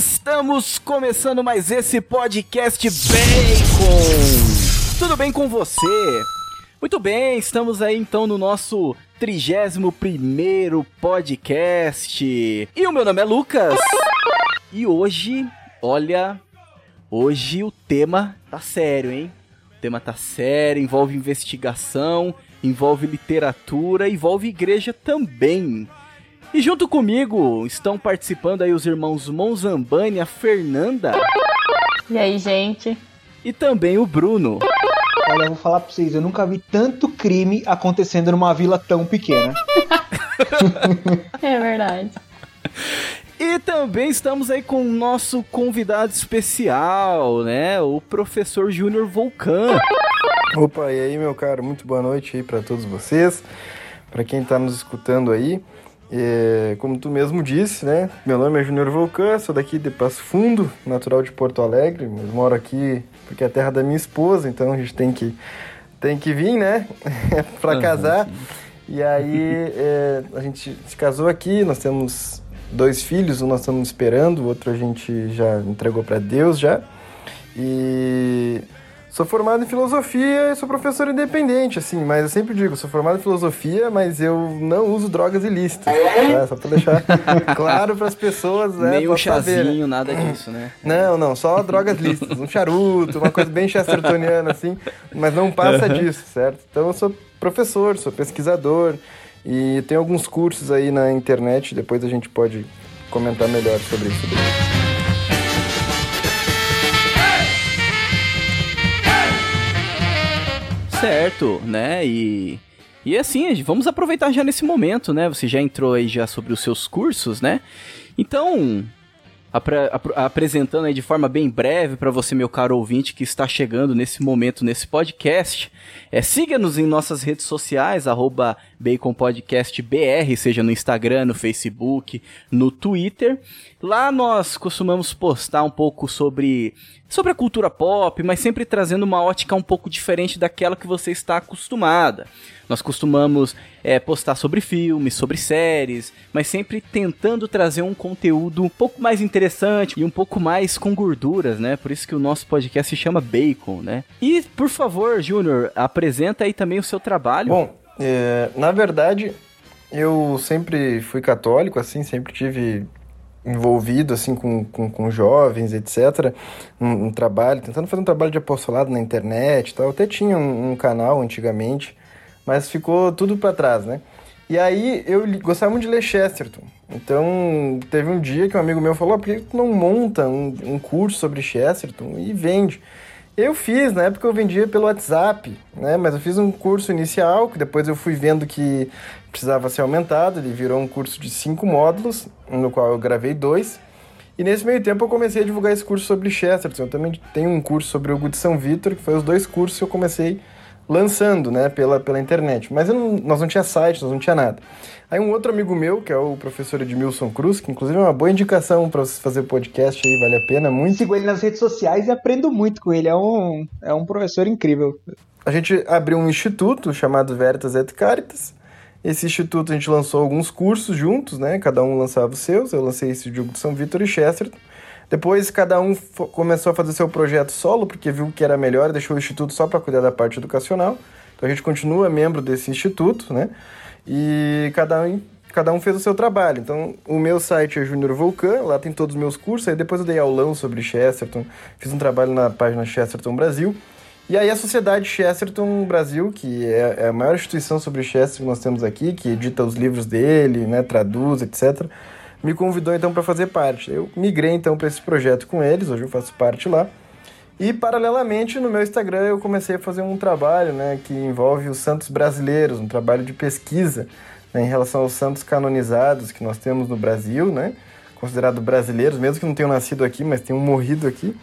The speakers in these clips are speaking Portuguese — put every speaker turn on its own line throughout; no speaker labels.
Estamos começando mais esse podcast Bacon. Tudo bem com você? Muito bem, estamos aí então no nosso 31 podcast. E o meu nome é Lucas. E hoje, olha, hoje o tema tá sério, hein? O tema tá sério, envolve investigação, envolve literatura, envolve igreja também. E junto comigo estão participando aí os irmãos Monzambani, a Fernanda.
E aí, gente?
E também o Bruno.
Olha, eu vou falar pra vocês, eu nunca vi tanto crime acontecendo numa vila tão pequena.
é verdade.
E também estamos aí com o nosso convidado especial, né? O professor Júnior Volcan.
Opa, e aí, meu caro, muito boa noite aí para todos vocês, para quem tá nos escutando aí. É, como tu mesmo disse, né? Meu nome é Júnior Volcan, sou daqui de Passo Fundo, natural de Porto Alegre, mas moro aqui porque é a terra da minha esposa, então a gente tem que, tem que vir, né? uhum, casar. Sim. E aí é, a gente se casou aqui, nós temos dois filhos, um nós estamos esperando, o outro a gente já entregou para Deus já. E Sou formado em filosofia e sou professor independente, assim, mas eu sempre digo, sou formado em filosofia, mas eu não uso drogas ilícitas, tá? Só pra deixar claro pras pessoas, né?
Nem um chazinho, nada disso, né?
Não, não, só drogas lícitas, um charuto, uma coisa bem chestertoniana, assim, mas não passa disso, certo? Então eu sou professor, sou pesquisador e tenho alguns cursos aí na internet, depois a gente pode comentar melhor sobre isso.
Certo, né? E e assim, vamos aproveitar já nesse momento, né? Você já entrou aí já sobre os seus cursos, né? Então, apre ap apresentando aí de forma bem breve para você, meu caro ouvinte, que está chegando nesse momento nesse podcast, é, siga-nos em nossas redes sociais, BaconPodcastBR, seja no Instagram, no Facebook, no Twitter. Lá nós costumamos postar um pouco sobre sobre a cultura pop, mas sempre trazendo uma ótica um pouco diferente daquela que você está acostumada. Nós costumamos é, postar sobre filmes, sobre séries, mas sempre tentando trazer um conteúdo um pouco mais interessante e um pouco mais com gorduras, né? Por isso que o nosso podcast se chama Bacon, né? E, por favor, Júnior, apresenta aí também o seu trabalho.
Bom, é, na verdade, eu sempre fui católico, assim, sempre tive envolvido assim com, com, com jovens, etc. Um, um, trabalho, tentando fazer um trabalho de apostolado na internet tal. Até tinha um, um canal antigamente, mas ficou tudo para trás, né? E aí eu gostava muito de ler Chesterton. Então teve um dia que um amigo meu falou: por que tu não monta um, um curso sobre Chesterton e vende? Eu fiz, na época eu vendia pelo WhatsApp, né? Mas eu fiz um curso inicial, que depois eu fui vendo que precisava ser aumentado, ele virou um curso de cinco módulos, no qual eu gravei dois. E nesse meio tempo eu comecei a divulgar esse curso sobre Chesterton. Eu também tenho um curso sobre o Hugo de São Vitor, que foi os dois cursos que eu comecei lançando, né, pela, pela internet. Mas não, nós não tinha site, nós não tinha nada. Aí um outro amigo meu, que é o professor Edmilson Cruz, que inclusive é uma boa indicação para você fazer podcast aí, vale a pena muito.
Sigo ele nas redes sociais e aprendo muito com ele, é um, é um professor incrível.
A gente abriu um instituto chamado Veritas et Caritas, esse instituto a gente lançou alguns cursos juntos, né? Cada um lançava os seus. Eu lancei esse de Hugo de São Vitor e Chesterton. Depois cada um começou a fazer seu projeto solo, porque viu que era melhor e deixou o instituto só para cuidar da parte educacional. Então a gente continua membro desse instituto, né? E cada um, cada um fez o seu trabalho. Então o meu site é Júnior Vulcan, lá tem todos os meus cursos. Aí depois eu dei aulão sobre Chesterton, fiz um trabalho na página Chesterton Brasil. E aí a Sociedade Chesterton Brasil, que é, é a maior instituição sobre Chesterton que nós temos aqui, que edita os livros dele, né, traduz, etc., me convidou então para fazer parte. Eu migrei então para esse projeto com eles, hoje eu faço parte lá. E paralelamente no meu Instagram eu comecei a fazer um trabalho, né, que envolve os santos brasileiros, um trabalho de pesquisa né, em relação aos santos canonizados que nós temos no Brasil, né, considerados brasileiros, mesmo que não tenham nascido aqui, mas tenham morrido aqui.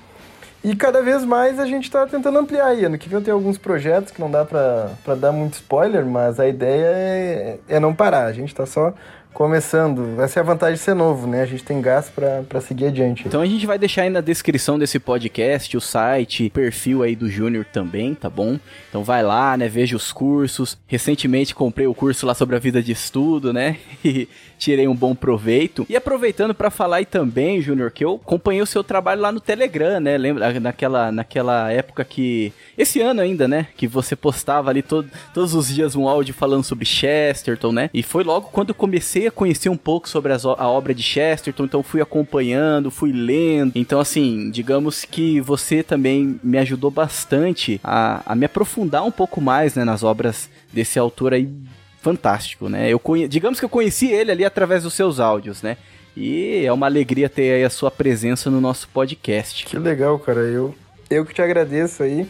E cada vez mais a gente está tentando ampliar aí. Ano que vem eu tenho alguns projetos que não dá para dar muito spoiler, mas a ideia é, é não parar. A gente está só começando. Essa é a vantagem de ser novo, né? A gente tem gás para seguir adiante.
Então a gente vai deixar aí na descrição desse podcast o site, perfil aí do Júnior também, tá bom? Então vai lá, né? Veja os cursos. Recentemente comprei o curso lá sobre a vida de estudo, né? E tirei um bom proveito. E aproveitando para falar aí também, Júnior, que eu acompanhei o seu trabalho lá no Telegram, né? Lembra naquela, naquela época que. Esse ano ainda, né? Que você postava ali todo, todos os dias um áudio falando sobre Chesterton, né? E foi logo quando eu comecei a conhecer um pouco sobre as, a obra de Chesterton, então fui acompanhando, fui lendo. Então, assim, digamos que você também me ajudou bastante a, a me aprofundar um pouco mais né, nas obras desse autor aí fantástico, né? Eu conhe... Digamos que eu conheci ele ali através dos seus áudios, né? E é uma alegria ter aí a sua presença no nosso podcast.
Que legal, cara. Eu, eu que te agradeço aí.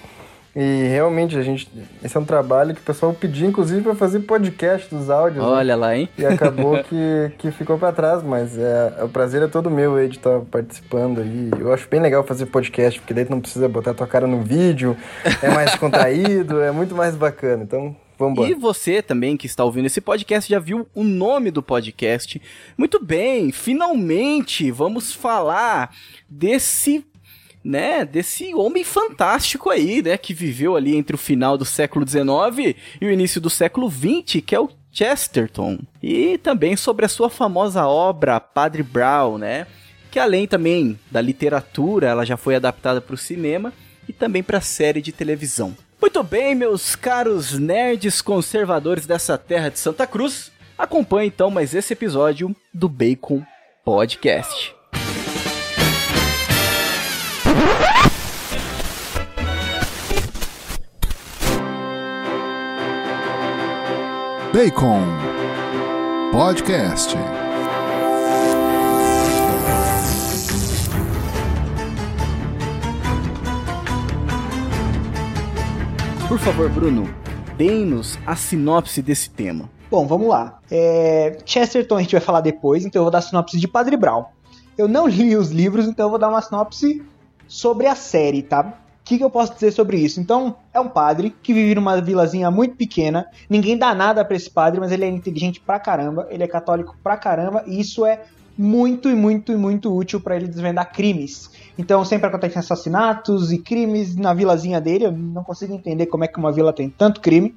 E realmente, a gente. Esse é um trabalho que o pessoal pediu, inclusive, para fazer podcast dos áudios.
Né? Olha né? lá, hein?
E acabou que, que ficou para trás, mas é, o prazer é todo meu aí de estar participando aí. Eu acho bem legal fazer podcast, porque daí tu não precisa botar tua cara no vídeo, é mais contraído, é muito mais bacana. Então, Vambora.
E você também que está ouvindo esse podcast já viu o nome do podcast. Muito bem, finalmente vamos falar desse né, desse homem fantástico aí, né, que viveu ali entre o final do século XIX e o início do século XX, que é o Chesterton. E também sobre a sua famosa obra Padre Brown, né, que além também da literatura, ela já foi adaptada para o cinema e também para a série de televisão. Muito bem, meus caros nerds conservadores dessa terra de Santa Cruz, acompanhe então mais esse episódio do Bacon Podcast.
Bacon Podcast.
Por favor, Bruno, dê-nos a sinopse desse tema.
Bom, vamos lá. É, Chesterton a gente vai falar depois, então eu vou dar a sinopse de Padre Brown. Eu não li os livros, então eu vou dar uma sinopse sobre a série, tá? Que, que, eu posso dizer sobre isso? Então, é um padre que vive numa vilazinha muito pequena. Ninguém dá nada para esse padre, mas ele é inteligente pra caramba. Ele é católico pra caramba. E isso é muito e muito e muito útil para ele desvendar crimes. Então sempre acontecem assassinatos e crimes na vilazinha dele. Eu não consigo entender como é que uma vila tem tanto crime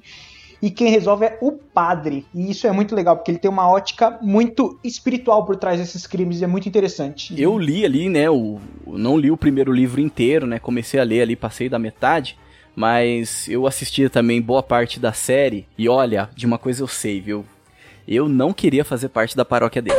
e quem resolve é o padre. E isso é muito legal, porque ele tem uma ótica muito espiritual por trás desses crimes e é muito interessante.
Eu li ali, né, o, não li o primeiro livro inteiro, né, comecei a ler ali, passei da metade, mas eu assistia também boa parte da série e olha, de uma coisa eu sei, viu? Eu não queria fazer parte da paróquia dele.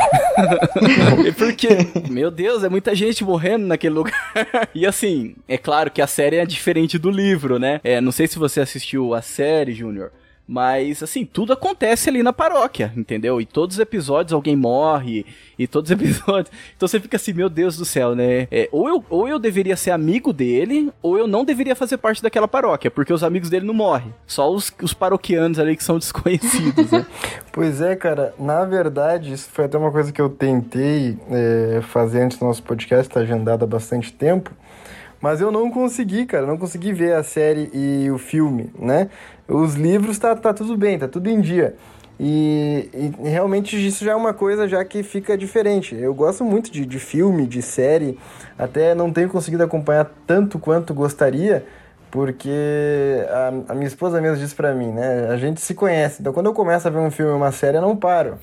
Porque, meu Deus, é muita gente morrendo naquele lugar. e assim, é claro que a série é diferente do livro, né? É, não sei se você assistiu a série, Júnior. Mas, assim, tudo acontece ali na paróquia, entendeu? E todos os episódios alguém morre, e todos os episódios. Então você fica assim, meu Deus do céu, né? É, ou, eu, ou eu deveria ser amigo dele, ou eu não deveria fazer parte daquela paróquia, porque os amigos dele não morrem. Só os, os paroquianos ali que são desconhecidos, né?
pois é, cara. Na verdade, isso foi até uma coisa que eu tentei é, fazer antes do nosso podcast, tá agendado há bastante tempo. Mas eu não consegui, cara, não consegui ver a série e o filme, né? Os livros tá, tá tudo bem, tá tudo em dia. E, e, realmente isso já é uma coisa já que fica diferente. Eu gosto muito de, de filme, de série, até não tenho conseguido acompanhar tanto quanto gostaria, porque a, a minha esposa mesmo disse para mim, né? A gente se conhece, então quando eu começo a ver um filme uma série, eu não paro.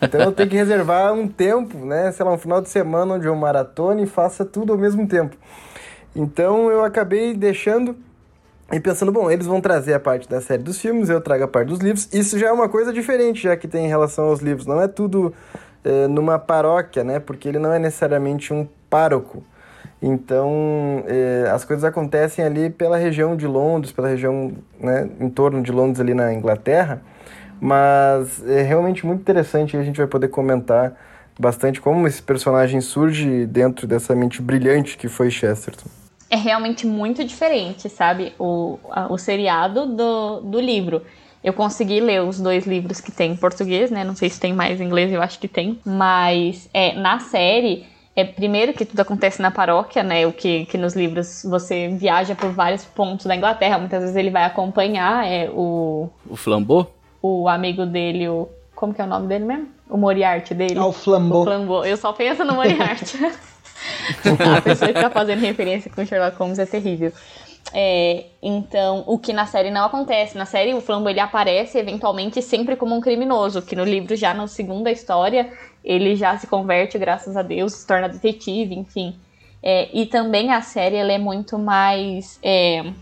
Então eu tenho que reservar um tempo, né? Sei lá, um final de semana onde eu maratone e faça tudo ao mesmo tempo. Então eu acabei deixando e pensando, bom, eles vão trazer a parte da série dos filmes, eu trago a parte dos livros. Isso já é uma coisa diferente, já que tem em relação aos livros. Não é tudo é, numa paróquia, né? Porque ele não é necessariamente um pároco. Então, é, as coisas acontecem ali pela região de Londres, pela região né, em torno de Londres, ali na Inglaterra. Mas é realmente muito interessante e a gente vai poder comentar bastante como esse personagem surge dentro dessa mente brilhante que foi Chesterton
é realmente muito diferente, sabe? O, a, o seriado do, do livro. Eu consegui ler os dois livros que tem em português, né? Não sei se tem mais em inglês, eu acho que tem. Mas é, na série, é primeiro que tudo acontece na paróquia, né? O que, que nos livros você viaja por vários pontos da Inglaterra. Muitas vezes ele vai acompanhar é, o.
O Flambeau?
O amigo dele, o Como que é o nome dele mesmo? O Moriarty dele.
Ah, o Flambeau.
O Flambeau. Eu só penso no Moriarty. a pessoa que tá fazendo referência com Sherlock Holmes é terrível. É, então, o que na série não acontece. Na série, o Flambeau ele aparece eventualmente sempre como um criminoso, que no livro, já na segunda história, ele já se converte, graças a Deus, se torna detetive, enfim. É, e também a série ela é muito mais é,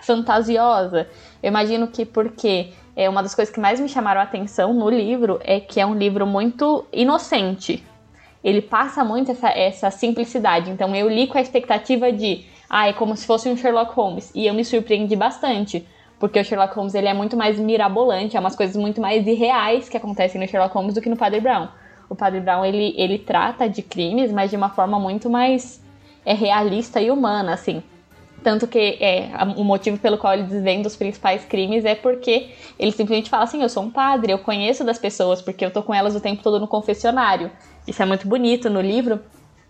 fantasiosa. Eu imagino que porque é uma das coisas que mais me chamaram a atenção no livro é que é um livro muito inocente. Ele passa muito essa, essa simplicidade. Então eu li com a expectativa de, ah, é como se fosse um Sherlock Holmes. E eu me surpreendi bastante. Porque o Sherlock Holmes ele é muito mais mirabolante, é umas coisas muito mais irreais que acontecem no Sherlock Holmes do que no Padre Brown. O Padre Brown ele, ele trata de crimes, mas de uma forma muito mais é, realista e humana, assim. Tanto que é, o motivo pelo qual ele desvenda os principais crimes é porque ele simplesmente fala assim: eu sou um padre, eu conheço das pessoas, porque eu tô com elas o tempo todo no confessionário. Isso é muito bonito no livro.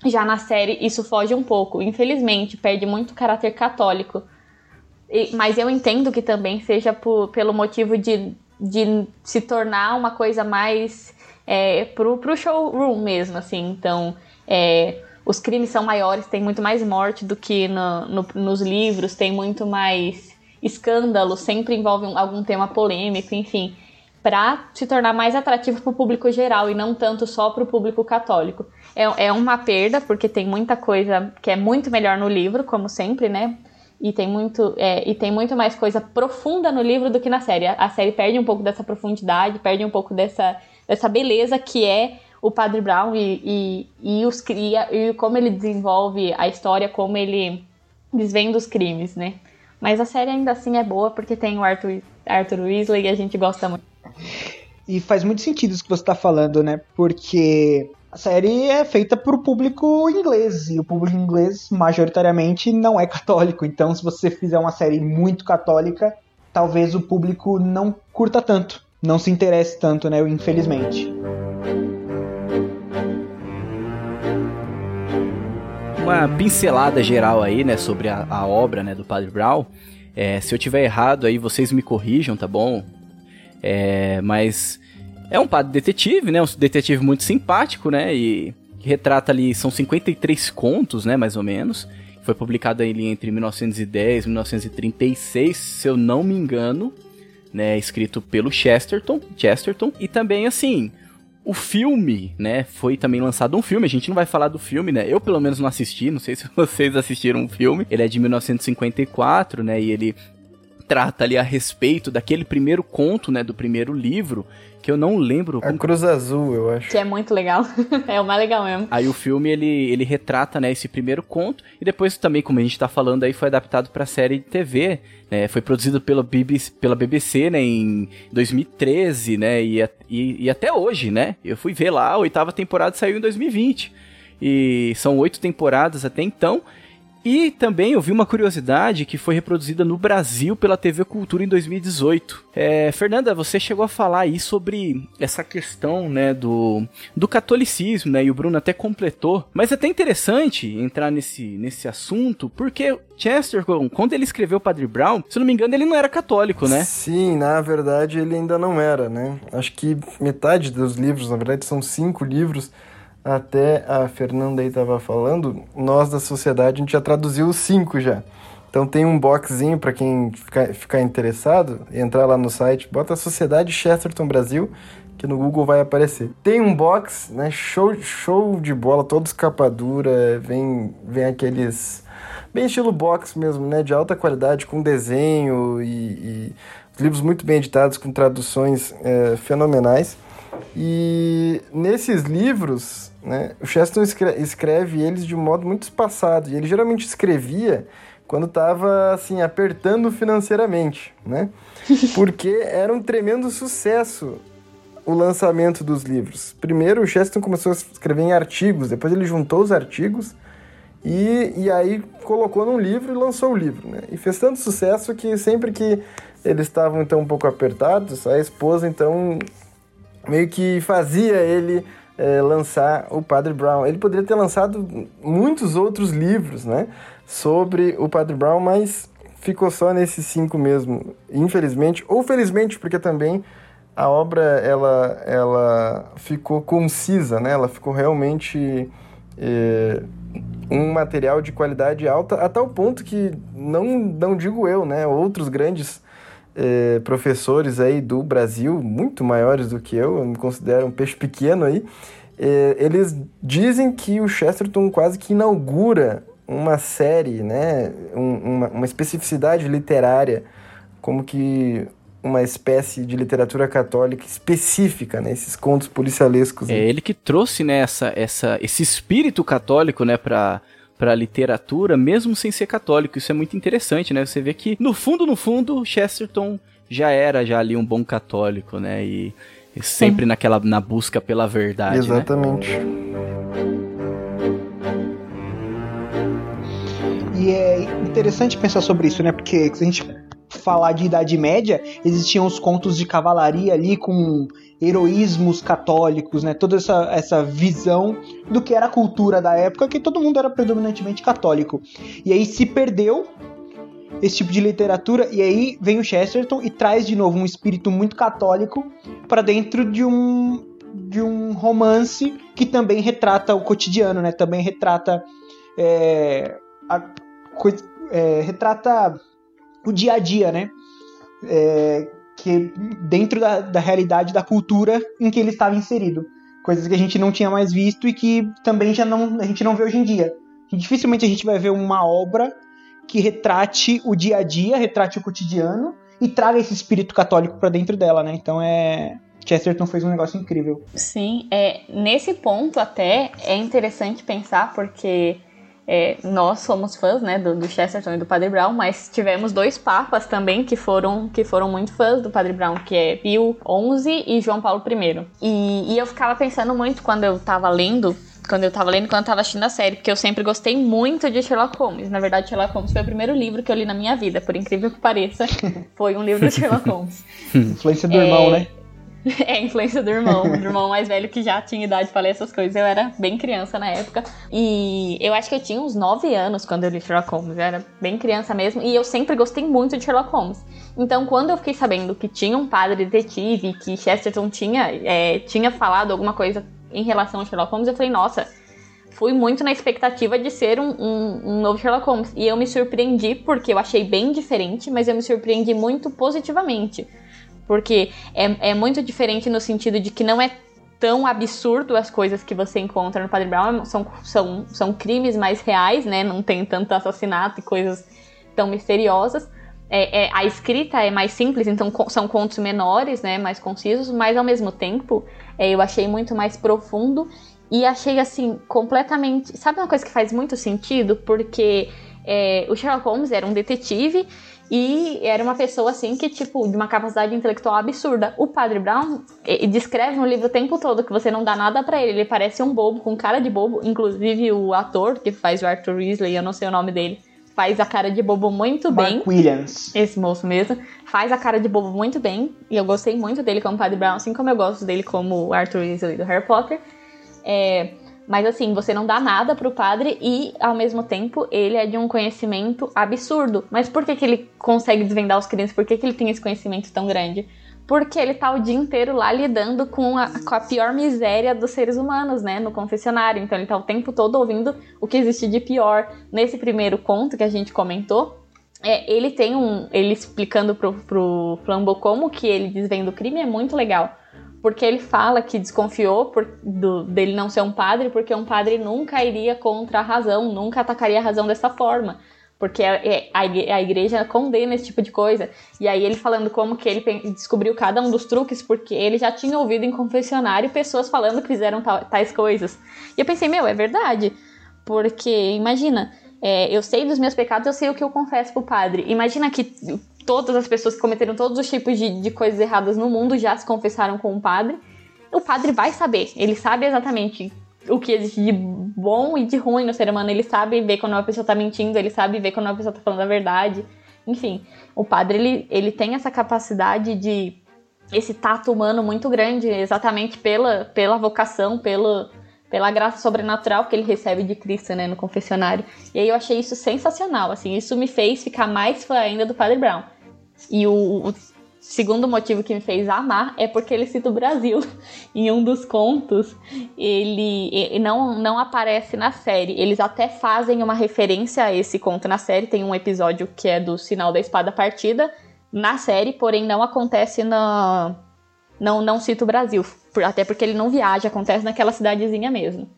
Já na série, isso foge um pouco. Infelizmente, perde muito caráter católico. E, mas eu entendo que também seja por, pelo motivo de, de se tornar uma coisa mais é, pro, pro showroom mesmo, assim. Então, é, os crimes são maiores, tem muito mais morte do que no, no, nos livros, tem muito mais escândalo, sempre envolve um, algum tema polêmico, enfim, para se tornar mais atrativo para o público geral e não tanto só para o público católico. É, é uma perda, porque tem muita coisa que é muito melhor no livro, como sempre, né? E tem, muito, é, e tem muito mais coisa profunda no livro do que na série. A série perde um pouco dessa profundidade, perde um pouco dessa, dessa beleza que é o Padre Brown e, e, e, os, e, e como ele desenvolve a história, como ele desvenda os crimes, né? Mas a série ainda assim é boa porque tem o Arthur, Arthur Weasley e a gente gosta muito.
E faz muito sentido isso que você está falando, né? Porque a série é feita para o público inglês e o público inglês majoritariamente não é católico. Então, se você fizer uma série muito católica, talvez o público não curta tanto, não se interesse tanto, né? Infelizmente.
uma pincelada geral aí, né, sobre a, a obra, né, do Padre Brown. É, se eu tiver errado aí, vocês me corrijam, tá bom? É, mas é um padre detetive, né, um detetive muito simpático, né, e retrata ali, são 53 contos, né, mais ou menos. Foi publicado ali entre 1910 e 1936, se eu não me engano, né, escrito pelo Chesterton, Chesterton, e também assim, o filme, né, foi também lançado um filme, a gente não vai falar do filme, né, eu pelo menos não assisti, não sei se vocês assistiram o filme, ele é de 1954, né, e ele trata ali a respeito daquele primeiro conto, né, do primeiro livro, que eu não lembro.
A Cruz Azul, eu acho.
Que é muito legal. é o mais legal mesmo.
Aí o filme ele, ele retrata, né, esse primeiro conto e depois também, como a gente tá falando aí, foi adaptado para série de TV, né? Foi produzido pela BBC, pela BBC, né, em 2013, né, e, e, e até hoje, né? Eu fui ver lá, a oitava temporada saiu em 2020. E são oito temporadas até então. E também eu vi uma curiosidade que foi reproduzida no Brasil pela TV Cultura em 2018. É, Fernanda, você chegou a falar aí sobre essa questão, né, do, do catolicismo, né, e o Bruno até completou. Mas é até interessante entrar nesse, nesse assunto, porque Chester, quando ele escreveu Padre Brown, se não me engano, ele não era católico, né?
Sim, na verdade ele ainda não era, né? Acho que metade dos livros, na verdade são cinco livros, até a Fernanda aí estava falando, nós da sociedade a gente já traduziu os cinco já. Então tem um boxzinho para quem ficar, ficar interessado, entrar lá no site, bota Sociedade Chesterton Brasil, que no Google vai aparecer. Tem um box, né, show, show de bola, todo escapadura, vem, vem aqueles bem estilo box mesmo, né, de alta qualidade, com desenho e, e livros muito bem editados, com traduções é, fenomenais. E nesses livros, né, o Chesterton escreve, escreve eles de um modo muito espaçado. E ele geralmente escrevia quando estava assim apertando financeiramente, né? Porque era um tremendo sucesso o lançamento dos livros. Primeiro o Chesterton começou a escrever em artigos, depois ele juntou os artigos e, e aí colocou num livro e lançou o livro, né? E fez tanto sucesso que sempre que eles estavam então um pouco apertados, a esposa então meio que fazia ele é, lançar o Padre Brown. Ele poderia ter lançado muitos outros livros, né, sobre o Padre Brown, mas ficou só nesses cinco mesmo, infelizmente, ou felizmente, porque também a obra ela, ela ficou concisa, né? Ela ficou realmente é, um material de qualidade alta, a tal ponto que, não, não digo eu, né? Outros grandes é, professores aí do Brasil, muito maiores do que eu, eu me considero um peixe pequeno aí, é, eles dizem que o Chesterton quase que inaugura uma série, né? Um, uma, uma especificidade literária, como que uma espécie de literatura católica específica, né? Esses contos policialescos.
É ele que trouxe, né, essa, essa, esse espírito católico, né, pra, pra literatura, mesmo sem ser católico. Isso é muito interessante, né? Você vê que, no fundo, no fundo, Chesterton já era já ali um bom católico, né? E, e sempre Sim. naquela, na busca pela verdade,
né? Exatamente. Né?
E é interessante pensar sobre isso, né? Porque se a gente falar de Idade Média, existiam os contos de cavalaria ali com heroísmos católicos, né? Toda essa, essa visão do que era a cultura da época, que todo mundo era predominantemente católico. E aí se perdeu esse tipo de literatura e aí vem o Chesterton e traz de novo um espírito muito católico para dentro de um de um romance que também retrata o cotidiano, né? Também retrata é, a, é, retrata o dia a dia, né? É, que dentro da, da realidade da cultura em que ele estava inserido. Coisas que a gente não tinha mais visto e que também já não, a gente não vê hoje em dia. Dificilmente a gente vai ver uma obra que retrate o dia a dia, retrate o cotidiano e traga esse espírito católico para dentro dela, né? Então é Chesterton fez um negócio incrível.
Sim, é nesse ponto até é interessante pensar porque é, nós somos fãs, né, do, do, Chesterton e do Padre Brown, mas tivemos dois papas também que foram, que foram muito fãs do Padre Brown, que é Pio XI e João Paulo I. E, e eu ficava pensando muito quando eu tava lendo quando eu tava lendo, quando eu tava assistindo a série, porque eu sempre gostei muito de Sherlock Holmes. Na verdade, Sherlock Holmes foi o primeiro livro que eu li na minha vida, por incrível que pareça, foi um livro de Sherlock Holmes.
Influência do é... irmão, né?
É, influência do irmão, do irmão mais velho que já tinha idade para ler essas coisas. Eu era bem criança na época. E eu acho que eu tinha uns 9 anos quando eu li Sherlock Holmes. Eu era bem criança mesmo. E eu sempre gostei muito de Sherlock Holmes. Então, quando eu fiquei sabendo que tinha um padre detetive, que Chesterton tinha, é, tinha falado alguma coisa em relação a Sherlock Holmes, eu falei, nossa, fui muito na expectativa de ser um, um, um, novo Sherlock Holmes. E eu me surpreendi porque eu achei bem diferente, mas eu me surpreendi muito positivamente. Porque é, é muito diferente no sentido de que não é tão absurdo as coisas que você encontra no Padre Brown. São, são, são crimes mais reais, né? Não tem tanto assassinato e coisas tão misteriosas. É, é, a escrita é mais simples, então são contos menores, né? Mais concisos, mas ao mesmo tempo é, eu achei muito mais profundo e achei assim completamente. Sabe uma coisa que faz muito sentido? Porque é, o Sherlock Holmes era um detetive e era uma pessoa assim que, tipo, de uma capacidade intelectual absurda. O Padre Brown descreve no livro o tempo todo que você não dá nada para ele. Ele parece um bobo, com cara de bobo. Inclusive o ator que faz o Arthur Weasley, eu não sei o nome dele, faz a cara de bobo muito
Mark
bem.
Williams.
Esse moço mesmo. Faz a cara de bobo muito bem. E eu gostei muito dele como Padre Brown, assim como eu gosto dele como Arthur Weasley do Harry Potter. É, mas assim, você não dá nada pro padre e, ao mesmo tempo, ele é de um conhecimento absurdo. Mas por que, que ele consegue desvendar os crimes? Por que, que ele tem esse conhecimento tão grande? Porque ele tá o dia inteiro lá lidando com a, com a pior miséria dos seres humanos, né? No confessionário. Então ele tá o tempo todo ouvindo o que existe de pior. Nesse primeiro conto que a gente comentou, é, ele tem um. Ele explicando pro, pro Flambeau como que ele desvenda o crime é muito legal porque ele fala que desconfiou por, do, dele não ser um padre, porque um padre nunca iria contra a razão, nunca atacaria a razão dessa forma. Porque a, é, a, igreja condena esse tipo de coisa. E aí ele falando como que ele descobriu cada um dos truques, porque ele já tinha ouvido em confessionário pessoas falando que fizeram tais coisas. E eu pensei, meu, é verdade. Porque, imagina, é, eu sei dos meus pecados, eu sei o que eu confesso pro padre. Imagina que todas as pessoas que cometeram todos os tipos de, de coisas erradas no mundo já se confessaram com o padre. O padre vai saber, ele sabe exatamente o que existe de bom e de ruim no ser humano. Ele sabe ver quando uma pessoa tá mentindo, ele sabe ver quando uma pessoa tá falando a verdade. Enfim, o padre ele, ele tem essa capacidade de esse tato humano muito grande, exatamente pela, pela vocação, pelo, pela graça sobrenatural que ele recebe de Cristo, né, no confessionário. E aí eu achei isso sensacional, assim, isso me fez ficar mais fã ainda do Padre Brown. E o, o segundo motivo que me fez amar é porque ele cita o Brasil. em um dos contos, ele, ele não, não aparece na série. Eles até fazem uma referência a esse conto na série. Tem um episódio que é do Sinal da Espada Partida na série, porém não acontece na. Não, não cita o Brasil. Até porque ele não viaja, acontece naquela cidadezinha mesmo.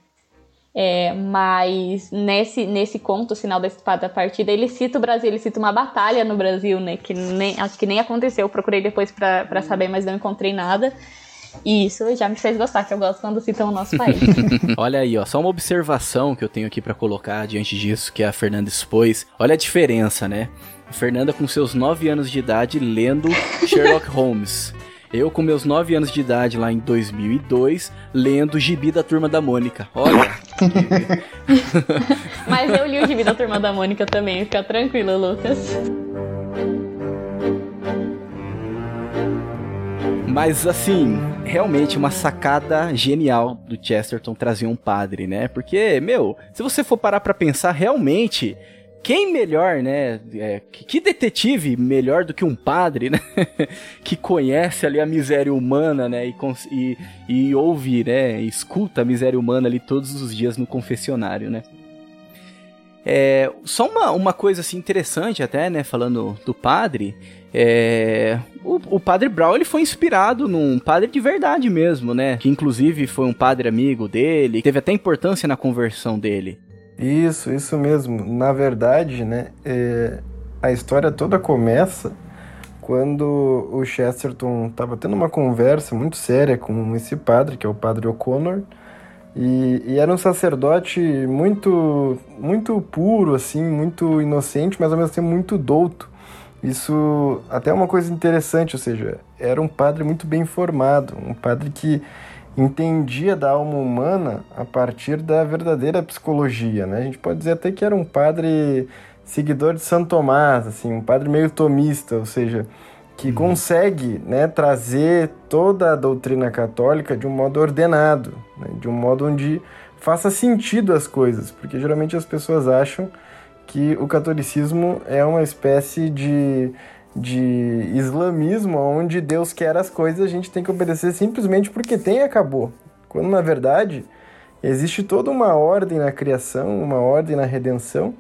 É, mas nesse, nesse conto, Sinal da Espada Partida, ele cita o Brasil, ele cita uma batalha no Brasil, né? Que nem, acho que nem aconteceu. Eu procurei depois para saber, mas não encontrei nada. E isso já me fez gostar, que eu gosto quando citam o nosso país.
Olha aí, ó, só uma observação que eu tenho aqui para colocar diante disso, que a Fernanda expôs. Olha a diferença, né? A Fernanda com seus 9 anos de idade lendo Sherlock Holmes. Eu, com meus 9 anos de idade, lá em 2002, lendo o Gibi da Turma da Mônica. Olha!
Mas eu li o Gibi da Turma da Mônica também, fica tranquilo, Lucas.
Mas assim, realmente uma sacada genial do Chesterton trazer um padre, né? Porque, meu, se você for parar para pensar, realmente quem melhor, né? É, que detetive melhor do que um padre, né? que conhece ali a miséria humana, né? E, e, e ouve, né? Escuta a miséria humana ali todos os dias no confessionário, né? É, só uma, uma coisa assim interessante até, né? Falando do padre, é, o, o, padre Brown ele foi inspirado num padre de verdade mesmo, né? Que inclusive foi um padre amigo dele, teve até importância na conversão dele.
Isso, isso mesmo. Na verdade, né, é, a história toda começa quando o Chesterton estava tendo uma conversa muito séria com esse padre, que é o padre O'Connor, e, e, era um sacerdote muito, muito puro, assim, muito inocente, mas ao mesmo tempo muito douto. Isso até é uma coisa interessante, ou seja, era um padre muito bem formado, um padre que entendia da alma humana a partir da verdadeira psicologia, né? A gente pode dizer até que era um padre seguidor de Santo Tomás, assim, um padre meio tomista, ou seja, que uhum. consegue né, trazer toda a doutrina católica de um modo ordenado, né, de um modo onde faça sentido as coisas, porque geralmente as pessoas acham que o catolicismo é uma espécie de de islamismo, onde Deus quer as coisas, a gente tem que obedecer simplesmente porque tem e acabou. Quando na verdade existe toda uma ordem na criação, uma ordem na redenção,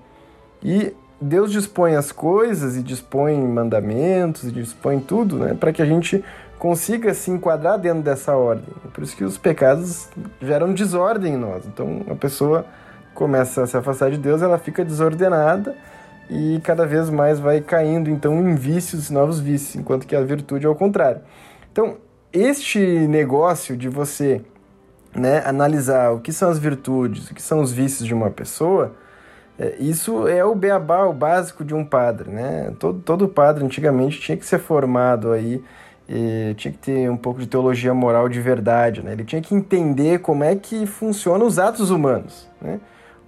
e Deus dispõe as coisas e dispõe mandamentos e dispõe tudo, né, para que a gente consiga se enquadrar dentro dessa ordem. É por isso que os pecados geram desordem em nós. Então a pessoa começa a se afastar de Deus, ela fica desordenada e cada vez mais vai caindo então em vícios, novos vícios, enquanto que a virtude é o contrário. Então, este negócio de você né, analisar o que são as virtudes, o que são os vícios de uma pessoa, é, isso é o beabá, o básico de um padre. Né? Todo, todo padre antigamente tinha que ser formado aí, tinha que ter um pouco de teologia moral de verdade. Né? Ele tinha que entender como é que funcionam os atos humanos. Né?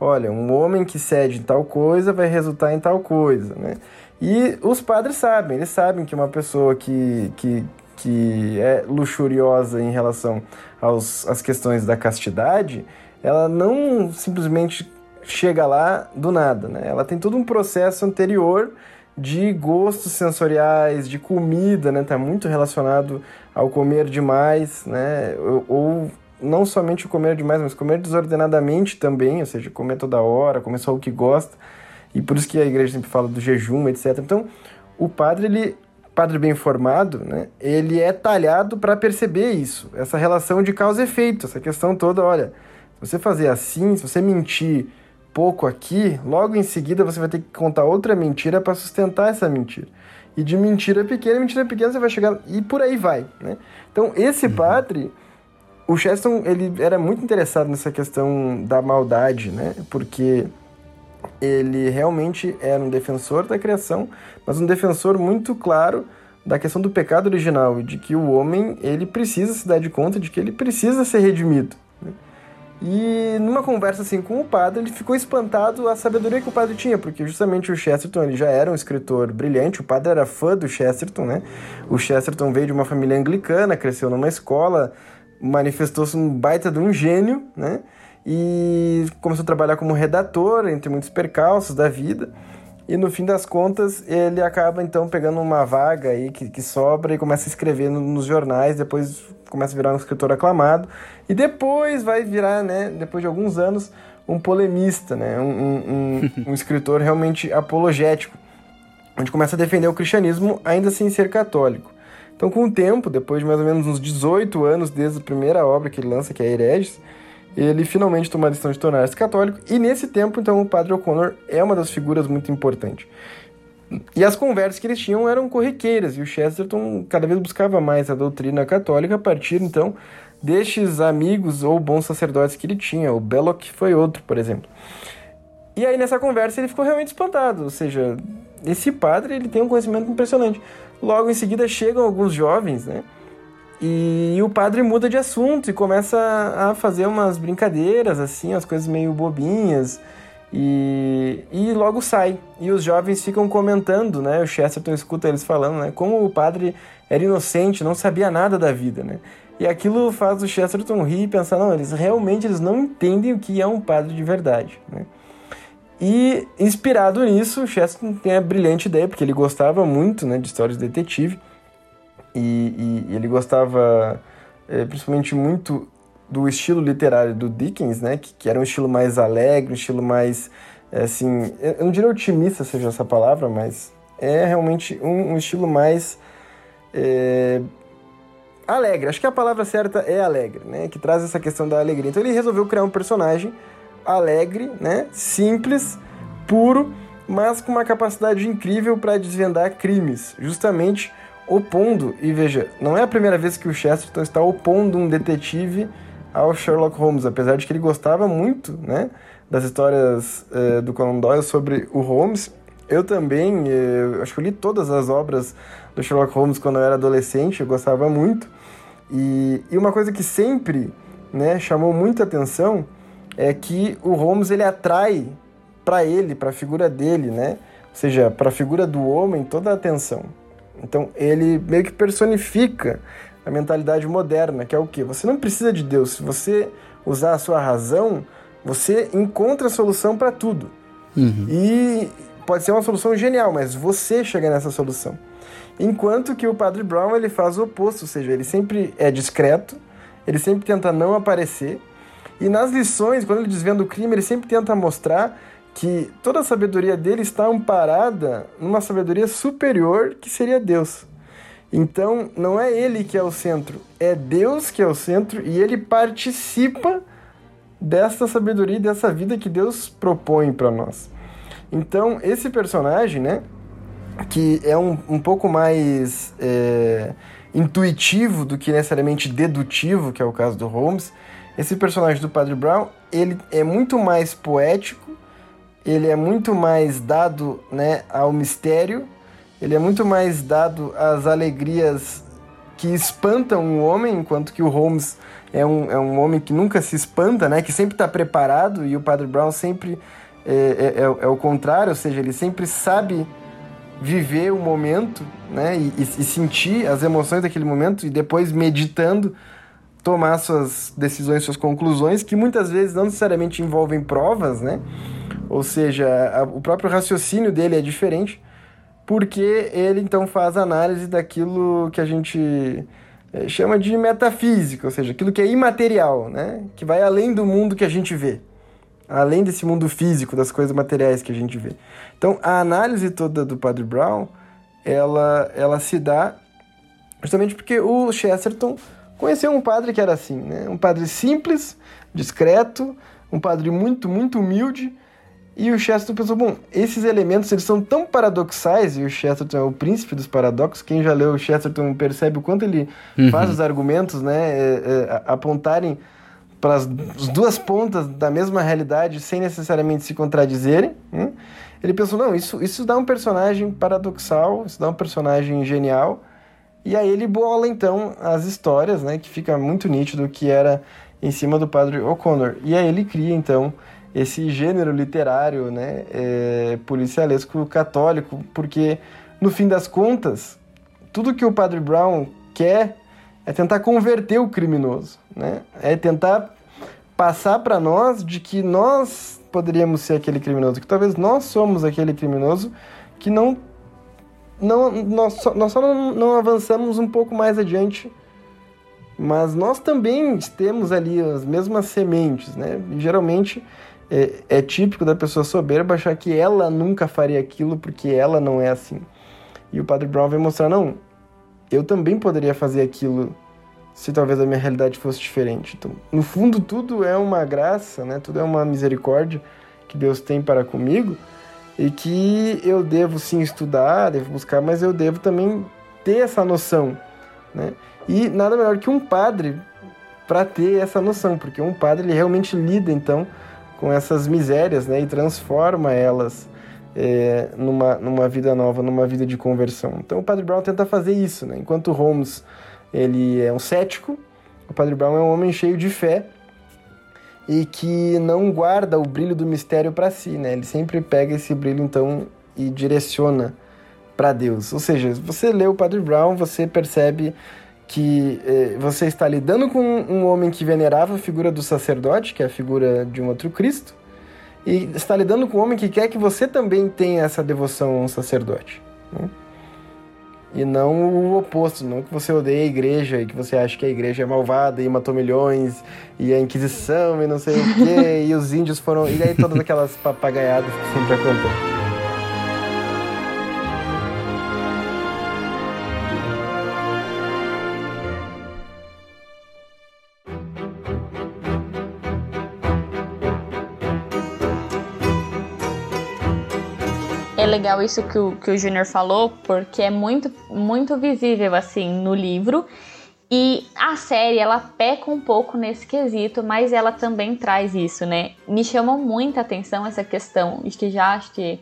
Olha, um homem que cede em tal coisa vai resultar em tal coisa, né? E os padres sabem, eles sabem que uma pessoa que, que, que é luxuriosa em relação aos, às questões da castidade, ela não simplesmente chega lá do nada, né? Ela tem todo um processo anterior de gostos sensoriais, de comida, né? Tá muito relacionado ao comer demais, né? Ou, ou não somente comer demais, mas comer desordenadamente também, ou seja, comer toda hora, comer só o que gosta. E por isso que a igreja sempre fala do jejum, etc. Então, o padre, ele, padre bem formado, né, ele é talhado para perceber isso, essa relação de causa e efeito, essa questão toda, olha, se você fazer assim, se você mentir pouco aqui, logo em seguida você vai ter que contar outra mentira para sustentar essa mentira. E de mentira pequena, mentira pequena você vai chegar e por aí vai, né? Então, esse uhum. padre, o Cheston ele era muito interessado nessa questão da maldade, né? Porque ele realmente era um defensor da criação, mas um defensor muito claro da questão do pecado original e de que o homem ele precisa se dar de conta de que ele precisa ser redimido. Né? E numa conversa assim com o padre, ele ficou espantado a sabedoria que o padre tinha, porque justamente o Chesterton ele já era um escritor brilhante, o padre era fã do Chesterton, né? O Chesterton veio de uma família anglicana, cresceu numa escola manifestou-se um baita de um gênio, né? E começou a trabalhar como redator, entre muitos percalços da vida. e no fim das contas ele acaba então pegando uma vaga aí que, que sobra e começa a escrever no, nos jornais, depois começa a virar um escritor aclamado e depois vai virar, né, depois de alguns anos, um polemista, né, um, um, um, um escritor realmente apologético, onde começa a defender o cristianismo ainda sem ser católico. Então, com o tempo, depois de mais ou menos uns 18 anos desde a primeira obra que ele lança, que é Hereges, ele finalmente toma a decisão de tornar-se católico, e nesse tempo, então, o padre O'Connor é uma das figuras muito importantes. E as conversas que eles tinham eram corriqueiras, e o Chesterton cada vez buscava mais a doutrina católica a partir, então, destes amigos ou bons sacerdotes que ele tinha. O Belloc foi outro, por exemplo. E aí, nessa conversa, ele ficou realmente espantado, ou seja, esse padre ele tem um conhecimento impressionante. Logo em seguida chegam alguns jovens, né? E o padre muda de assunto e começa a fazer umas brincadeiras, assim, as coisas meio bobinhas. E, e logo sai. E os jovens ficam comentando, né? O Chesterton escuta eles falando, né? Como o padre era inocente, não sabia nada da vida, né? E aquilo faz o Chesterton rir e pensar, não, eles realmente eles não entendem o que é um padre de verdade, né? E inspirado nisso, o Chesterton tem a brilhante ideia, porque ele gostava muito né, de histórias de detetive, e, e ele gostava é, principalmente muito do estilo literário do Dickens, né, que, que era um estilo mais alegre, um estilo mais, é, assim, eu não diria otimista seja essa palavra, mas é realmente um, um estilo mais é, alegre. Acho que a palavra certa é alegre, né, que traz essa questão da alegria. Então ele resolveu criar um personagem alegre, né? Simples, puro, mas com uma capacidade incrível para desvendar crimes, justamente opondo, e veja, não é a primeira vez que o Chesterton está opondo um detetive ao Sherlock Holmes, apesar de que ele gostava muito, né, das histórias eh, do Conan Doyle sobre o Holmes. Eu também, eh, acho que eu li todas as obras do Sherlock Holmes quando eu era adolescente, eu gostava muito. E, e uma coisa que sempre, né, chamou muita atenção é que o Holmes ele atrai para ele, para a figura dele, né? Ou seja, para a figura do homem toda a atenção. Então ele meio que personifica a mentalidade moderna, que é o que? Você não precisa de Deus. Se você usar a sua razão, você encontra a solução para tudo. Uhum. E pode ser uma solução genial, mas você chega nessa solução. Enquanto que o Padre Brown ele faz o oposto, ou seja, ele sempre é discreto, ele sempre tenta não aparecer, e nas lições, quando ele desvenda o crime, ele sempre tenta mostrar que toda a sabedoria dele está amparada numa sabedoria superior que seria Deus. Então, não é ele que é o centro, é Deus que é o centro e ele participa dessa sabedoria e dessa vida que Deus propõe para nós. Então, esse personagem, né, que é um, um pouco mais é, intuitivo do que necessariamente dedutivo, que é o caso do Holmes, esse personagem do Padre Brown, ele é muito mais poético, ele é muito mais dado né, ao mistério, ele é muito mais dado às alegrias que espantam o homem, enquanto que o Holmes é um, é um homem que nunca se espanta, né, que sempre está preparado, e o Padre Brown sempre é, é, é, é, o contrário, ou seja, ele sempre sabe viver o momento né, e, e sentir as emoções daquele momento, e depois meditando tomar suas decisões, suas conclusões, que muitas vezes não necessariamente envolvem provas, né? Ou seja, a, o próprio raciocínio dele é diferente, porque ele então faz análise daquilo que a gente é, chama de metafísica, ou seja, aquilo que é imaterial, né? Que vai além do mundo que a gente vê, além desse mundo físico, das coisas materiais que a gente vê. Então, a análise toda do Padre Brown, ela, ela se dá justamente porque o Chesterton conheceu um padre que era assim, né? Um padre simples, discreto, um padre muito, muito humilde. E o Chesterton pensou, bom, esses elementos eles são tão paradoxais, e o Chesterton é o príncipe dos paradoxos, quem já leu o Chesterton percebe o quanto ele uhum. faz os argumentos, né, é, é, apontarem para as duas pontas da mesma realidade sem necessariamente se contradizerem. Né? Ele pensou, não, isso, isso dá um personagem paradoxal, isso dá um personagem genial, e aí ele bola então as histórias, né, que fica muito nítido que era em cima do padre O'Connor. E aí ele cria então esse gênero literário, né, é, policialesco católico, porque no fim das contas, tudo que o padre Brown quer é tentar converter o criminoso, né? É tentar passar para nós de que nós poderíamos ser aquele criminoso, que talvez nós somos aquele criminoso que não não nós só, nós só não, não avançamos um pouco mais adiante, mas nós também temos ali as mesmas sementes, né? Geralmente é, é típico da pessoa soberba achar que ela nunca faria aquilo porque ela não é assim. E o Padre Brown vem mostrar não, eu também poderia fazer aquilo se talvez a minha realidade fosse diferente. Então, no fundo, tudo é uma graça, né? Tudo é uma misericórdia que Deus tem para comigo e que eu devo sim estudar, devo buscar, mas eu devo também ter essa noção, né? E nada melhor que um padre para ter essa noção, porque um padre ele realmente lida então com essas misérias, né? E transforma elas é, numa, numa vida nova, numa vida de conversão. Então o Padre Brown tenta fazer isso, né? Enquanto Holmes ele é um cético, o Padre Brown é um homem cheio de fé e que não guarda o brilho do mistério para si, né? Ele sempre pega esse brilho então e direciona para Deus. Ou seja, você lê o Padre Brown, você percebe que eh, você está lidando com um homem que venerava a figura do sacerdote, que é a figura de um outro Cristo, e está lidando com um homem que quer que você também tenha essa devoção a um sacerdote. Né? E não o oposto, não que você odeie a igreja e que você acha que a igreja é malvada e matou milhões, e a Inquisição e não sei o quê, e os índios foram. E aí todas aquelas papagaiadas que sempre acontecem.
Legal isso que o, que o Júnior falou, porque é muito, muito visível, assim, no livro. E a série, ela peca um pouco nesse quesito, mas ela também traz isso, né? Me chamou muita atenção essa questão, acho que já acho que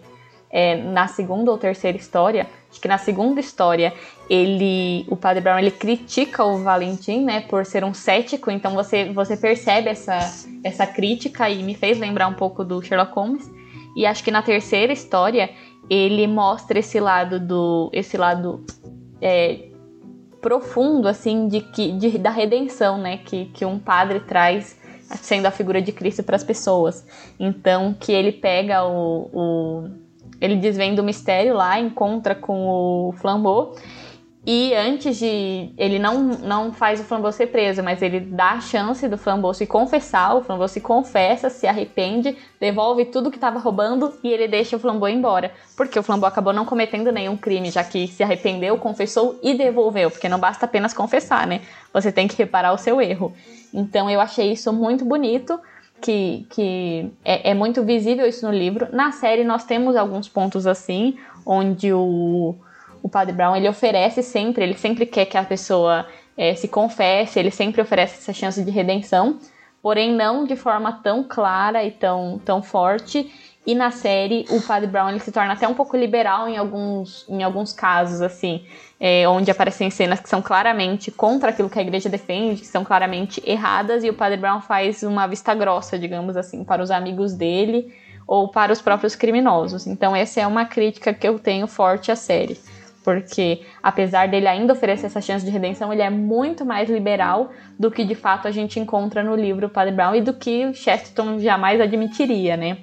é, na segunda ou terceira história, acho que na segunda história, ele, o Padre Brown, ele critica o Valentim, né, por ser um cético, então você, você percebe essa, essa crítica e me fez lembrar um pouco do Sherlock Holmes. E acho que na terceira história ele mostra esse lado do esse lado é, profundo assim de que de, da redenção né que, que um padre traz sendo a figura de Cristo para as pessoas. Então que ele pega o, o ele desvenda o mistério lá encontra com o Flambeau e antes de. Ele não, não faz o Flambeau ser preso, mas ele dá a chance do Flambeau se confessar. O Flambeau se confessa, se arrepende, devolve tudo que estava roubando e ele deixa o Flambeau embora. Porque o Flambeau acabou não cometendo nenhum crime, já que se arrependeu, confessou e devolveu. Porque não basta apenas confessar, né? Você tem que reparar o seu erro. Então eu achei isso muito bonito. Que, que é, é muito visível isso no livro. Na série nós temos alguns pontos assim, onde o o Padre Brown ele oferece sempre, ele sempre quer que a pessoa é, se confesse, ele sempre oferece essa chance de redenção, porém não de forma tão clara e tão, tão forte. E na série o Padre Brown ele se torna até um pouco liberal em alguns, em alguns casos, assim, é, onde aparecem cenas que são claramente contra aquilo que a igreja defende, que são claramente erradas, e o Padre Brown faz uma vista grossa, digamos assim, para os amigos dele ou para os próprios criminosos. Então essa é uma crítica que eu tenho forte à série porque apesar dele ainda oferecer essa chance de redenção, ele é muito mais liberal do que de fato a gente encontra no livro Padre Brown e do que Chesterton jamais admitiria, né?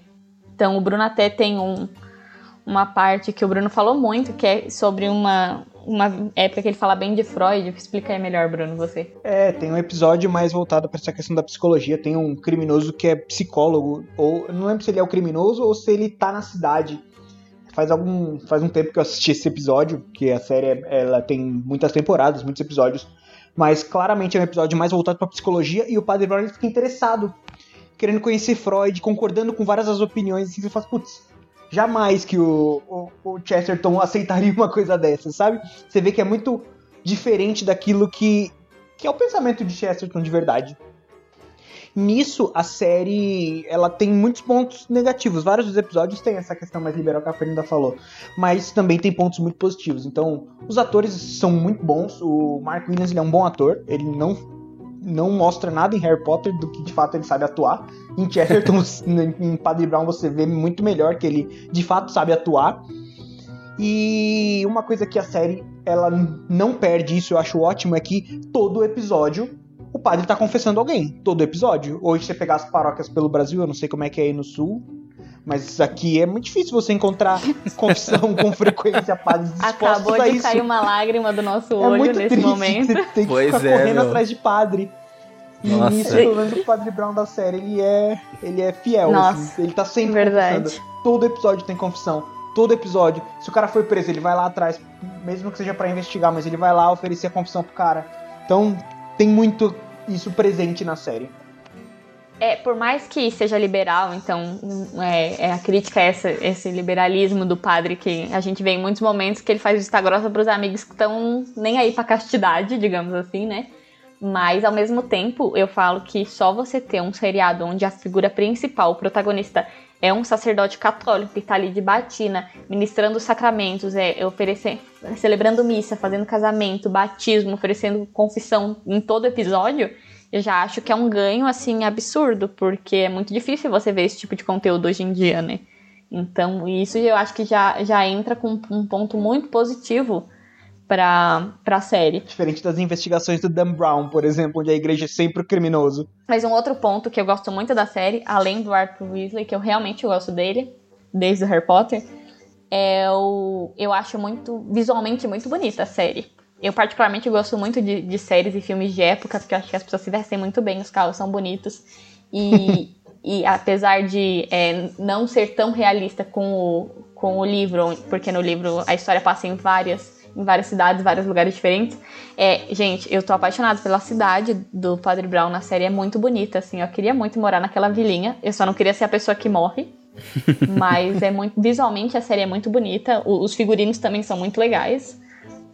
Então o Bruno até tem um, uma parte que o Bruno falou muito, que é sobre uma, uma época que ele fala bem de Freud. Explica aí melhor, Bruno, você.
É, tem um episódio mais voltado para essa questão da psicologia. Tem um criminoso que é psicólogo, ou não lembro se ele é o criminoso ou se ele tá na cidade faz algum faz um tempo que eu assisti esse episódio, que a série ela tem muitas temporadas, muitos episódios, mas claramente é um episódio mais voltado para psicologia e o Padre Brown fica interessado, querendo conhecer Freud, concordando com várias das opiniões, e você fala, putz, jamais que o, o, o Chesterton aceitaria uma coisa dessa, sabe? Você vê que é muito diferente daquilo que, que é o pensamento de Chesterton de verdade. Nisso, a série ela tem muitos pontos negativos. Vários dos episódios têm essa questão mais liberal que a Fernanda falou. Mas também tem pontos muito positivos. Então, os atores são muito bons. O Mark Williams é um bom ator. Ele não, não mostra nada em Harry Potter do que de fato ele sabe atuar. Em Chesterton, em Padre Brown, você vê muito melhor que ele de fato sabe atuar. E uma coisa que a série ela não perde, isso eu acho ótimo, é que todo episódio o padre tá confessando alguém, todo episódio. Hoje você pegar as paróquias pelo Brasil, eu não sei como é que é aí no sul, Mas aqui é muito difícil você encontrar confissão com frequência, padres
Acabou
a
de
isso.
cair uma lágrima do nosso
É
olho
muito
nesse
triste
momento.
que você tem que
Pois
ficar
é,
correndo
meu.
atrás de padre. E
Nossa.
nisso, pelo menos o Padre Brown da série, ele é, ele é fiel.
Nossa,
assim. ele tá sempre
verdade.
confessando. Todo episódio tem confissão. Todo episódio. Se o cara foi preso, ele vai lá atrás, mesmo que seja pra investigar, mas ele vai lá oferecer a confissão pro cara. Então, tem muito isso presente na série.
É, por mais que seja liberal, então é, é a crítica a essa, esse liberalismo do padre que a gente vê em muitos momentos que ele faz vista grossa pros amigos que estão nem aí pra castidade, digamos assim, né? Mas ao mesmo tempo, eu falo que só você ter um seriado onde a figura principal, o protagonista, é um sacerdote católico que tá ali de batina, ministrando os sacramentos, é, oferecendo, celebrando missa, fazendo casamento, batismo, oferecendo confissão em todo episódio, eu já acho que é um ganho, assim, absurdo, porque é muito difícil você ver esse tipo de conteúdo hoje em dia, né? Então, isso eu acho que já, já entra com um ponto muito positivo pra, pra série.
Diferente das investigações do Dan Brown, por exemplo, onde a igreja é sempre o criminoso.
Mas um outro ponto que eu gosto muito da série, além do Arthur Weasley, que eu realmente gosto dele, desde o Harry Potter, é o. Eu acho muito. visualmente muito bonita a série. Eu, particularmente, gosto muito de, de séries e filmes de época, porque eu acho que as pessoas se vestem muito bem, os carros são bonitos. E, e apesar de é, não ser tão realista com o, com o livro, porque no livro a história passa em várias, em várias cidades, vários lugares diferentes. É, gente, eu tô apaixonada pela cidade do Padre Brown na série, é muito bonita, assim. Eu queria muito morar naquela vilinha. Eu só não queria ser a pessoa que morre. Mas é muito. Visualmente a série é muito bonita. o- Os figurinos também são muito legais.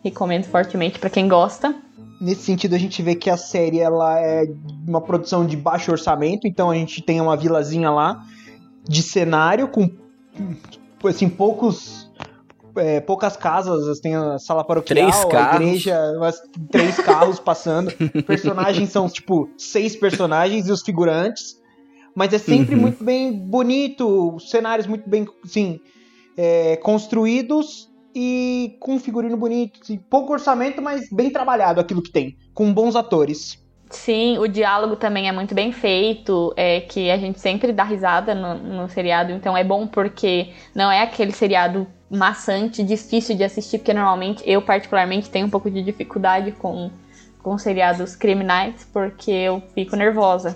Recomendo fortemente pra quem gosta.
Nesse sentido, a gente vê que a série ela é uma produção de baixo orçamento, então a gente tem uma vilazinha lá de cenário com assim, poucos. É, poucas casas, tem a sala paroquial,
Três
a
carros.
igreja, umas, três carros passando. Personagens são, tipo, seis personagens e os figurantes. Mas é sempre
Uhum.
muito bem bonito, cenários muito bem, assim, é, construídos e com um figurino bonito. assim, pouco orçamento, mas bem trabalhado aquilo que tem. Com bons atores.
Sim, o diálogo também é muito bem feito, é que a gente sempre dá risada no, no seriado, então é bom porque não é aquele seriado maçante, difícil de assistir, porque normalmente eu particularmente tenho um pouco de dificuldade com, com seriados criminais, porque eu fico nervosa,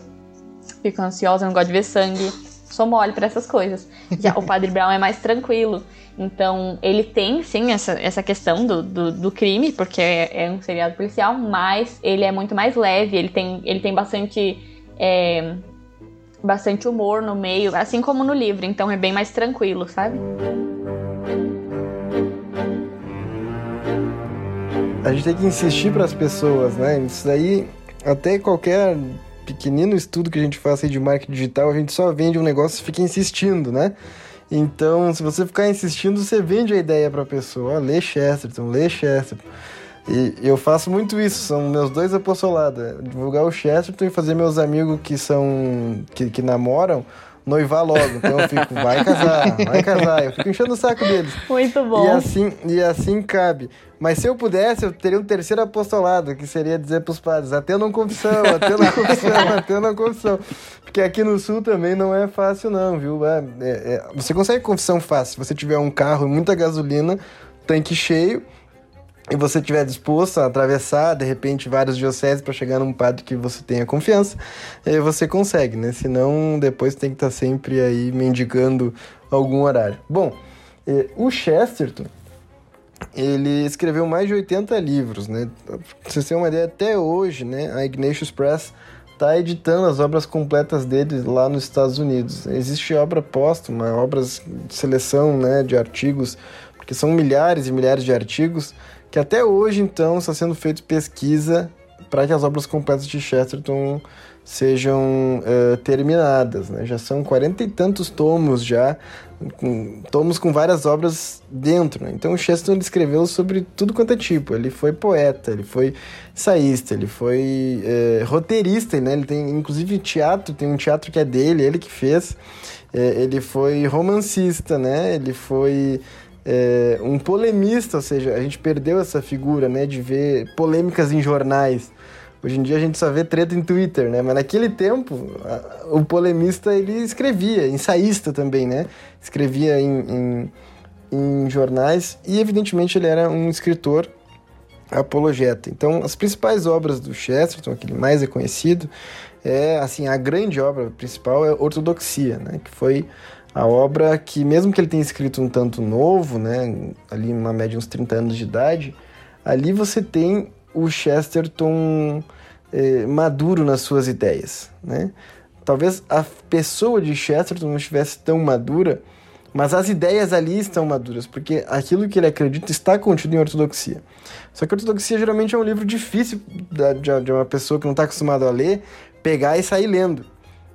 fico ansiosa, não gosto de ver sangue, sou mole pra essas coisas. Já o Padre Brown é mais tranquilo. Então, ele tem, sim, essa, essa questão do, do, do crime, porque é, é um seriado policial, mas ele é muito mais leve, ele tem, ele tem bastante, é, bastante humor no meio, assim como no livro, então é bem mais tranquilo, sabe?
A gente tem que insistir para as pessoas, né? Isso daí, até qualquer pequenino estudo que a gente faça aí de marketing digital, a gente só vende um negócio e fica insistindo, né? Então, se você ficar insistindo, você vende a ideia para a pessoa. Ó, lê Chesterton, lê Chesterton. E eu faço muito isso, são meus dois apostolados. é Divulgar o Chesterton e fazer meus amigos que são. que, que namoram noivar logo. Então eu fico, vai casar, vai casar. Eu fico enchendo o saco deles.
Muito
E assim, e assim cabe. Mas se eu pudesse, eu teria um terceiro apostolado, que seria dizer pros padres, atendam confissão, atendam confissão, atendam confissão. Porque aqui no sul também não é fácil não, viu? É, é, é, você consegue confissão fácil, se você tiver um carro e muita gasolina, tanque cheio, e você estiver disposto a atravessar, de repente, vários dioceses para chegar num padre que você tenha confiança, você consegue, né? Senão, depois tem que estar sempre aí mendigando algum horário. Bom, eh, o Chesterton, ele escreveu mais de 80 livros, né? Pra vocês terem uma ideia, até hoje, né, a Ignatius Press está editando as obras completas dele lá nos Estados Unidos. Existe obra póstuma, obras de seleção, né, de artigos, porque são milhares e milhares de artigos que até hoje, então, está sendo feito pesquisa para que as obras completas de Chesterton sejam eh, terminadas. Né? Já são quarenta e tantos tomos já, com, tomos com várias obras dentro. Né? Então o Chesterton escreveu sobre tudo quanto é tipo. Ele foi poeta, ele foi ensaísta, ele foi eh, roteirista, né? ele tem inclusive teatro, tem um teatro que é dele, ele que fez. Eh, ele foi romancista, né? ele foi é, um polemista, ou seja, a gente perdeu essa figura, né, de ver polêmicas em jornais. Hoje em dia a gente só vê treta em Twitter, né? Mas naquele tempo, o polemista ele escrevia, ensaísta também, né? Escrevia em, em, em jornais e, evidentemente, ele era um escritor apologeta. Então, as principais obras do Chesterton, aquele mais conhecido, é assim a grande obra principal é Ortodoxia, né? Que foi a obra que, mesmo que ele tenha escrito um tanto novo, né? Ali uma média de uns 30 anos de idade, ali você tem o Chesterton eh, maduro nas suas ideias, né? Talvez a pessoa de Chesterton não estivesse tão madura, mas as ideias ali estão maduras, porque aquilo que ele acredita está contido em ortodoxia. Só que ortodoxia geralmente é um livro difícil de uma pessoa que não está acostumada a ler, pegar e sair lendo.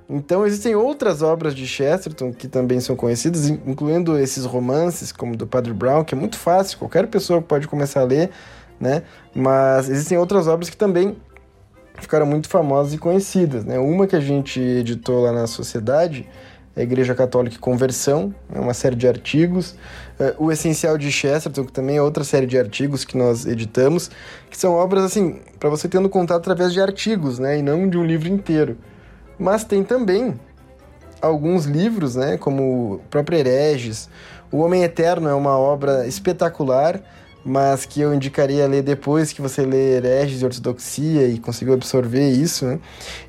Então existem outras obras de Chesterton que também são conhecidas, incluindo esses romances, como do Padre Brown, que é muito fácil, qualquer pessoa pode começar a ler, né? Mas existem outras obras que também ficaram muito famosas e conhecidas, né? Uma que a gente editou lá na Sociedade a Igreja Católica Conversão, é uma série de artigos. É, o Essencial de Chesterton, que também é outra série de artigos que nós editamos, que são obras, assim, para você tendo contato através de artigos, né? E não de um livro inteiro. Mas tem também alguns livros, né? Como o próprio Hereges. O Homem Eterno é uma obra espetacular, mas que eu indicaria ler depois que você lê Hereges e Ortodoxia e conseguiu absorver isso, né?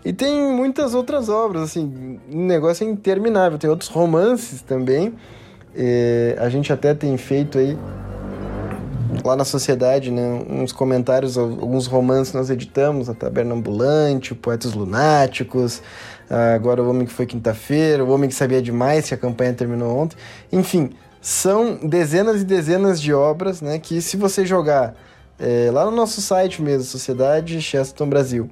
E tem muitas outras obras, assim, um negócio é interminável. Tem outros romances também. É, a gente até tem feito aí lá na sociedade, né, uns comentários, alguns romances nós editamos, a Taberna Ambulante, Poetas Lunáticos, agora o Homem que Foi Quinta-feira, o Homem que Sabia Demais, que a campanha terminou ontem. Enfim, são dezenas e dezenas de obras, né, que se você jogar é, lá no nosso site mesmo, Sociedade Chesterton Brasil,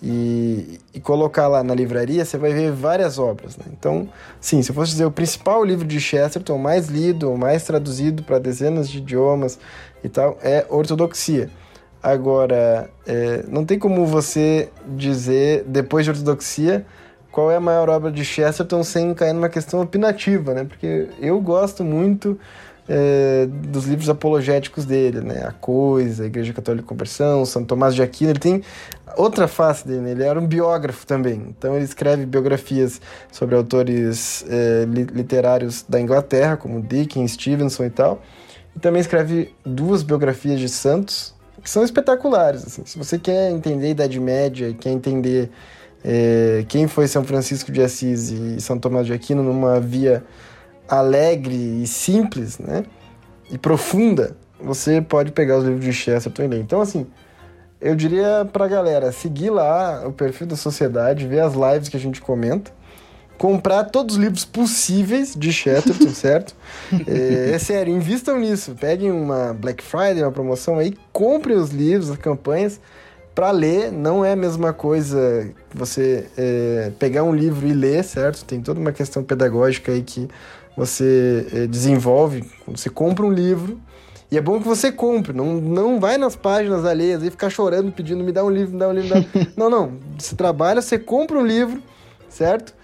e, e, colocar lá na livraria, você vai ver várias obras. Né? Então, sim, se eu fosse dizer o principal livro de Chesterton, mais lido, mais traduzido para dezenas de idiomas e tal, é Ortodoxia. Agora, é, não tem como você dizer, depois de Ortodoxia, qual é a maior obra de Chesterton sem cair numa questão opinativa, né? Porque eu gosto muito é, dos livros apologéticos dele, né? A Coisa, a Igreja Católica de Conversão, São Tomás de Aquino. Ele tem outra face dele, né? ele era um biógrafo também. Então ele escreve biografias sobre autores é, literários da Inglaterra, como Dickens, Stevenson e tal. E também escreve duas biografias de santos, que são espetaculares. Assim. Se você quer entender a Idade Média e quer entender é, quem foi São Francisco de Assis e São Tomás de Aquino numa via alegre e simples, né? E profunda, você pode pegar os livros de Chesterton e ler. Então, assim, eu diria pra galera seguir lá o perfil da sociedade, ver as lives que a gente comenta, comprar todos os livros possíveis de Chesterton, certo? É, é, sério, invistam nisso. Peguem uma Black Friday, uma promoção aí, comprem os livros, as campanhas para ler não é a mesma coisa você é, pegar um livro e ler, certo? Tem toda uma questão pedagógica aí que você é, desenvolve. Você compra um livro e é bom que você compre, não, não vai nas páginas alheias e ficar chorando, pedindo me dá um livro, me dá um livro. Dá... não, não. Você trabalha, você compra um livro, certo?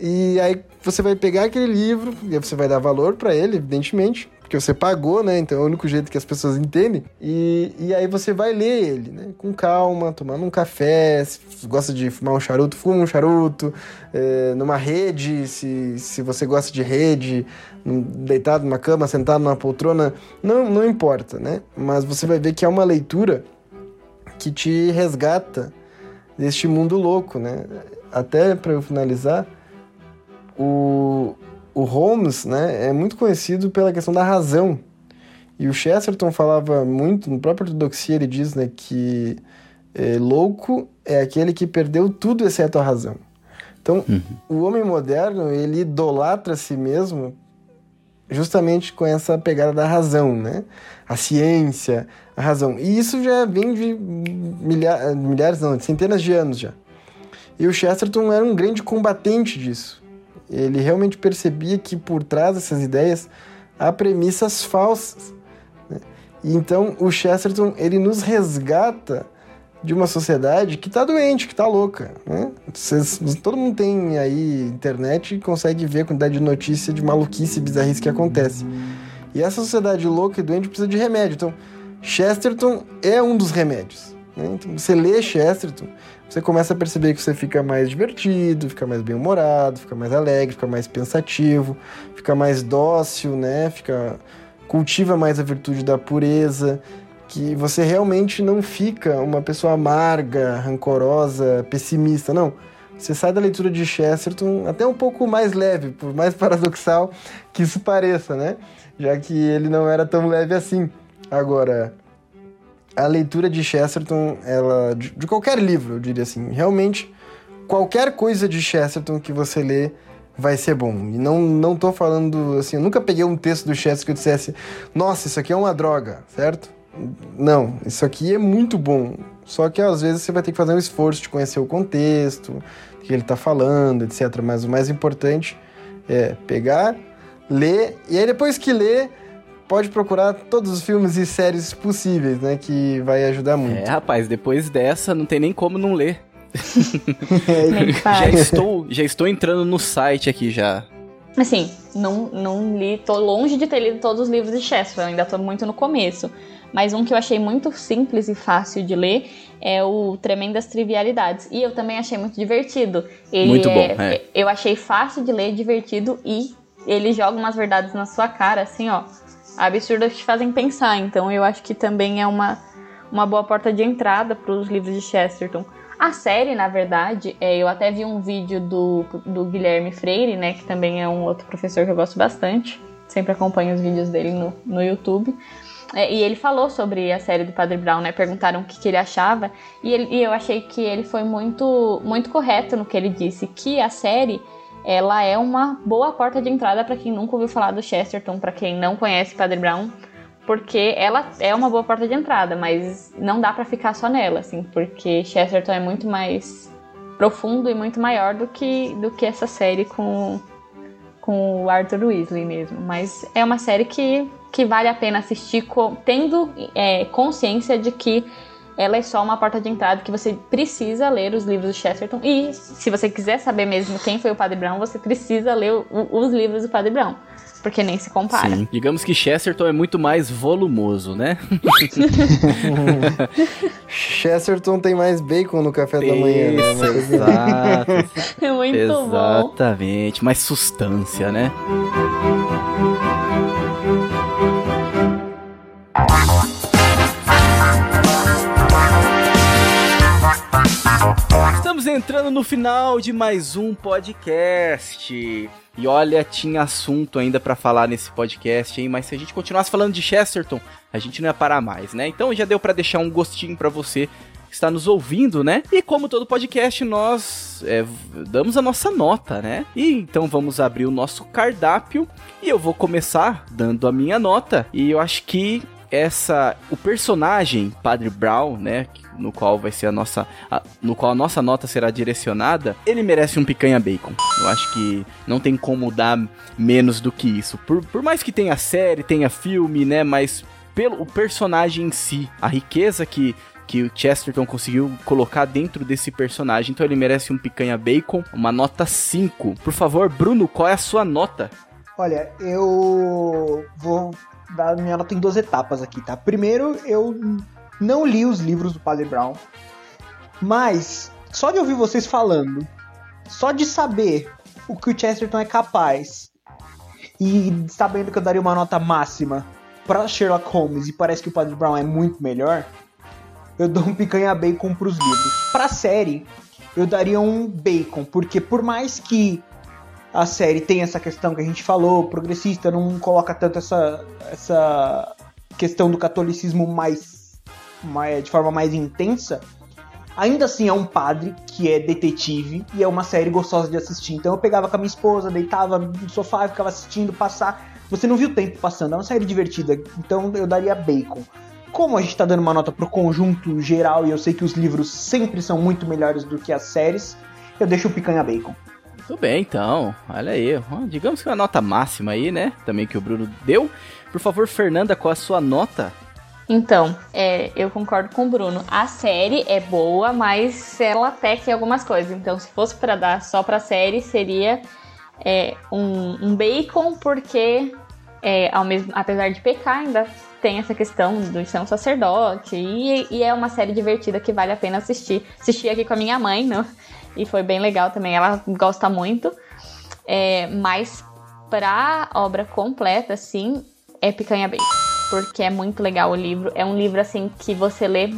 E aí você vai pegar aquele livro e você vai dar valor para ele, evidentemente porque você pagou, né? Então é o único jeito que as pessoas entendem. E, e aí você vai ler ele, né? Com calma, tomando um café. Se gosta de fumar um charuto, fuma um charuto. É, numa rede, se, se você gosta de rede, deitado numa cama, sentado numa poltrona, não, não importa, né? Mas você vai ver que é uma leitura que te resgata deste mundo louco, né? Até para eu finalizar, o, o Holmes né, é muito conhecido pela questão da razão. E o Chesterton falava muito, no próprio Ortodoxia ele diz né, que é, louco é aquele que perdeu tudo exceto a razão. Então, uhum. o homem moderno, ele idolatra a si mesmo justamente com essa pegada da razão, né? A ciência, a razão. E isso já vem de milhares, milhares não, de centenas de anos já. E o Chesterton era um grande combatente disso. Ele realmente percebia que por trás dessas ideias há premissas falsas. Né? E então o Chesterton ele nos resgata de uma sociedade que está doente, que está louca. Né? Vocês, todo mundo tem aí internet e consegue ver a quantidade de notícia de maluquice e bizarrice que acontece. E essa sociedade louca e doente precisa de remédio. Então, Chesterton é um dos remédios. Né? Então, você lê Chesterton, você começa a perceber que você fica mais divertido, fica mais bem-humorado, fica mais alegre, fica mais pensativo, fica mais dócil, né? Fica cultiva mais a virtude da pureza, que você realmente não fica uma pessoa amarga, rancorosa, pessimista, não. Você sai da leitura de Chesterton até um pouco mais leve, por mais paradoxal que isso pareça, né? Já que ele não era tão leve assim. Agora, a leitura de Chesterton, ela de, de qualquer livro, eu diria assim, realmente qualquer coisa de Chesterton que você lê vai ser bom. E não não tô falando assim, eu nunca peguei um texto do Chesterton que eu dissesse: "Nossa, isso aqui é uma droga", certo? Não, isso aqui é muito bom. Só que às vezes você vai ter que fazer um esforço de conhecer o contexto, o que ele está falando, etc. Mas o mais importante é pegar, ler, e aí depois que ler, pode procurar todos os filmes e séries possíveis, né? Que vai ajudar muito.
É, rapaz, depois dessa não tem nem como não ler. já, estou, já estou entrando no site aqui já.
Assim, não, não li, tô longe de ter lido todos os livros de Chester, eu ainda tô muito no começo. Mas um que eu achei muito simples e fácil de ler é o Tremendas Trivialidades. E eu também achei muito divertido. Ele
muito bom,
é, é. Eu achei fácil de ler, divertido e ele joga umas verdades na sua cara, assim, ó absurdas que te fazem pensar. Então eu acho que também é uma, uma boa porta de entrada para os livros de Chesterton. A série, na verdade, é, eu até vi um vídeo do, do Guilherme Freire, né, que também é um outro professor que eu gosto bastante. Sempre acompanho os vídeos dele no, no YouTube. É, e ele falou sobre a série do Padre Brown, né? Perguntaram o que, que ele achava. E, ele, e eu achei que ele foi muito, muito correto no que ele disse, que a série ela é uma boa porta de entrada para quem nunca ouviu falar do Chesterton, para quem não conhece Padre Brown, porque ela é uma boa porta de entrada, mas não dá para ficar só nela, assim, porque Chesterton é muito mais profundo e muito maior do que, do que essa série com, com o Arthur Weasley mesmo. Mas é uma série que, que vale a pena assistir tendo é, consciência de que ela é só uma porta de entrada que você precisa ler os livros do Chesterton. E se você quiser saber mesmo quem foi o Padre Brown, você precisa ler o, os livros do Padre Brown. Porque nem se compara. Sim.
Digamos que Chesterton é muito mais volumoso, né?
Chesterton tem mais bacon no café da manhã, né?
Exato.
É muito
Exatamente. bom. Exatamente. Mais sustância, né? Entrando no final de mais um podcast. E olha, tinha assunto ainda para falar nesse podcast, hein? Mas se a gente continuasse falando de Chesterton, a gente não ia parar mais, né? Então já deu para deixar um gostinho para você que está nos ouvindo, né? E como todo podcast, nós é, damos a nossa nota, né? E então vamos abrir o nosso cardápio e eu vou começar dando a minha nota. E eu acho que essa o personagem Padre Brown, né, no qual vai ser a nossa a, no qual a nossa nota será direcionada, ele merece um picanha bacon. Eu acho que não tem como dar menos do que isso. Por, por mais que tenha série, tenha filme, né, mas pelo o personagem em si, a riqueza que que o Chesterton conseguiu colocar dentro desse personagem. Então ele merece um picanha bacon, uma nota 5. Por favor, Bruno, qual é a sua nota?
Olha, eu vou dar minha nota em duas etapas aqui, tá? Primeiro, eu não li os livros do Padre Brown, mas só de ouvir vocês falando, só de saber o que o Chesterton é capaz e sabendo que eu daria uma nota máxima para Sherlock Holmes e parece que o Padre Brown é muito melhor, eu dou um picanha bacon pros livros. Pra série, eu daria um bacon, porque por mais que a série tem essa questão que a gente falou, progressista, não coloca tanto essa, essa questão do catolicismo mais de forma mais intensa, ainda assim é um padre que é detetive e é uma série gostosa de assistir. Então eu pegava com a minha esposa, deitava no sofá e ficava assistindo passar. Você não viu o tempo passando, é uma série divertida, então eu daria bacon. Como a gente tá dando uma nota pro conjunto geral e eu sei que os livros sempre são muito melhores do que as séries, eu deixo o picanha bacon.
Tudo bem, então. Olha aí. Digamos que uma nota máxima aí, né? Também que o Bruno deu. Por favor, Fernanda, qual a sua nota?
Então, é, eu concordo com o Bruno. A série é boa, mas ela peca em algumas coisas. Então, se fosse para dar só pra série, seria é, um, um bacon, porque é, ao mesmo, apesar de pecar, ainda tem essa questão do ser um sacerdote. E, e, é uma série divertida que vale a pena assistir. Assisti aqui com a minha mãe, né? E foi bem legal também. Ela gosta muito. É, mas pra obra completa, assim, é Picanha Bacon. Porque é muito legal o livro. É um livro, assim, que você lê.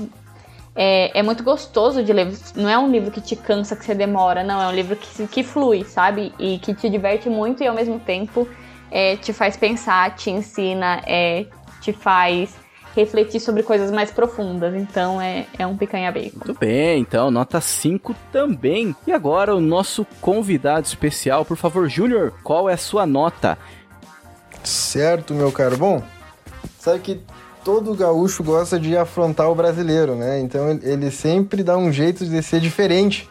É, é, muito gostoso de ler. Não é um livro que te cansa, que você demora. Não, é um livro que, que flui, sabe? E que te diverte muito e ao mesmo tempo é, te faz pensar, te ensina, é, te faz refletir sobre coisas mais profundas. Então é, é um picanha bacon.
Muito bem, então nota 5 também. E agora o nosso convidado especial, por favor, Júnior, qual é a sua nota?
Certo, meu caro. Bom, sabe que todo gaúcho gosta de afrontar o brasileiro, né? Então ele sempre dá um jeito de ser diferente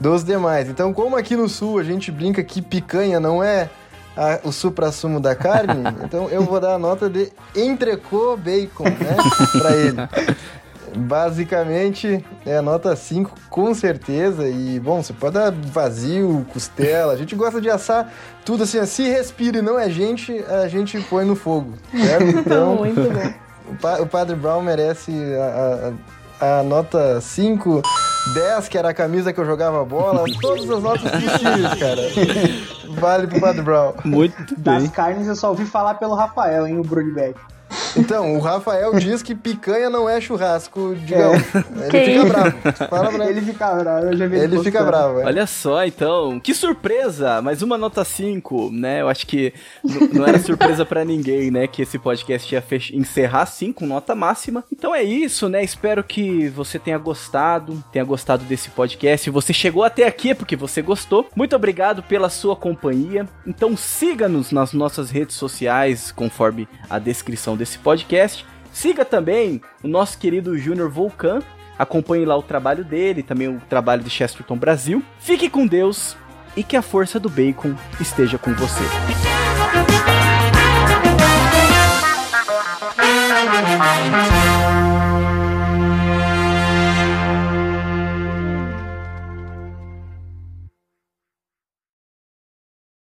dos demais. Então, como aqui no sul a gente brinca que picanha não é a, o supra-sumo da carne, então eu vou dar a nota de entrecô bacon, né? pra ele. Basicamente, é a nota 5, com certeza. E, bom, você pode dar vazio, costela. A gente gosta de assar tudo assim. Se respira e não é gente, a gente põe no fogo, certo?
Então, Muito bom.
O, Padre Brown merece a, a, a nota 5. 10, que era a camisa que eu jogava bola, todas as notas possíveis, cara. Vale pro Padre Brown.
Muito
bem. Das carnes eu só ouvi falar pelo Rafael, hein, o Brunberg.
Então, o Rafael diz que picanha não é churrasco de é. Ele que fica bravo.
Fala pra ele. Ele fica bravo, eu já vi
ele fica bravo.
É. Olha só, então, que surpresa! Mais uma nota 5, né? Eu acho que não era surpresa para ninguém, né? Que esse podcast ia encerrar assim, com nota máxima. Então é isso, né? Espero que você tenha gostado, tenha gostado desse podcast. Se você chegou até aqui é porque você gostou. Muito obrigado pela sua companhia. Então siga-nos nas nossas redes sociais, conforme a descrição desse podcast. Siga também o nosso querido Júnior Volcan. Acompanhe lá o trabalho dele, também o trabalho de Chesterton Brasil. Fique com Deus e que a força do bacon esteja com você. Música